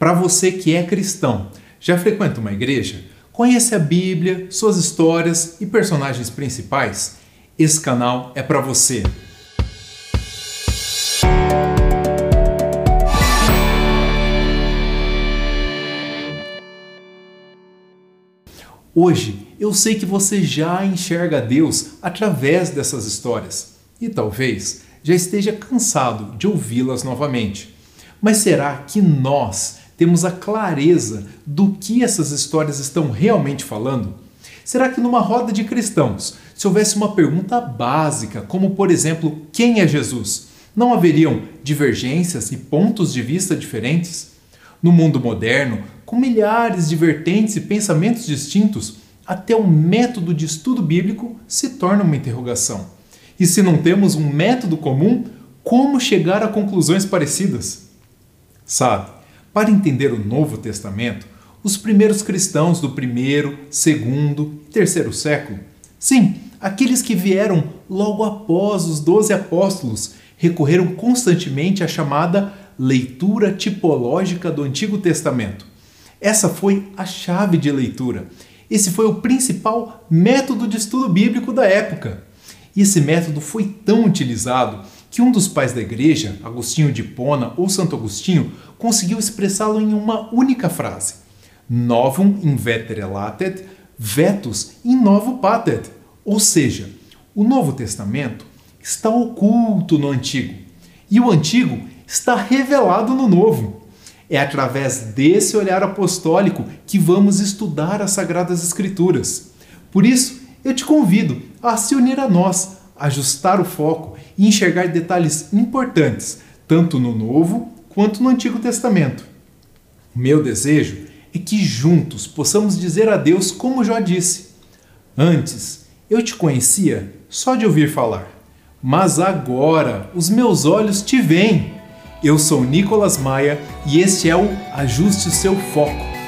Para você que é cristão, já frequenta uma igreja? Conhece a Bíblia, suas histórias e personagens principais? Esse canal é para você. Hoje eu sei que você já enxerga Deus através dessas histórias e talvez já esteja cansado de ouvi-las novamente. Mas será que nós temos a clareza do que essas histórias estão realmente falando? Será que numa roda de cristãos, se houvesse uma pergunta básica, como por exemplo, quem é Jesus, não haveriam divergências e pontos de vista diferentes? No mundo moderno, com milhares de vertentes e pensamentos distintos, até o método de estudo bíblico se torna uma interrogação. E se não temos um método comum, como chegar a conclusões parecidas? Sabe, para entender o Novo Testamento, os primeiros cristãos do primeiro, segundo e terceiro século, sim, aqueles que vieram logo após os doze apóstolos, recorreram constantemente à chamada leitura tipológica do Antigo Testamento. Essa foi a chave de leitura. Esse foi o principal método de estudo bíblico da época. E esse método foi tão utilizado que um dos pais da igreja, Agostinho de Pona ou Santo Agostinho, conseguiu expressá-lo em uma única frase: Novum in vetere latet, vetus in novo patet. Ou seja, o Novo Testamento está oculto no Antigo e o Antigo está revelado no Novo. É através desse olhar apostólico que vamos estudar as Sagradas Escrituras. Por isso, eu te convido a se unir a nós, ajustar o foco e enxergar detalhes importantes, tanto no Novo quanto no Antigo Testamento. O meu desejo é que juntos possamos dizer a Deus como já disse. Antes, eu te conhecia só de ouvir falar, mas agora os meus olhos te veem. Eu sou Nicolas Maia e este é o Ajuste o Seu Foco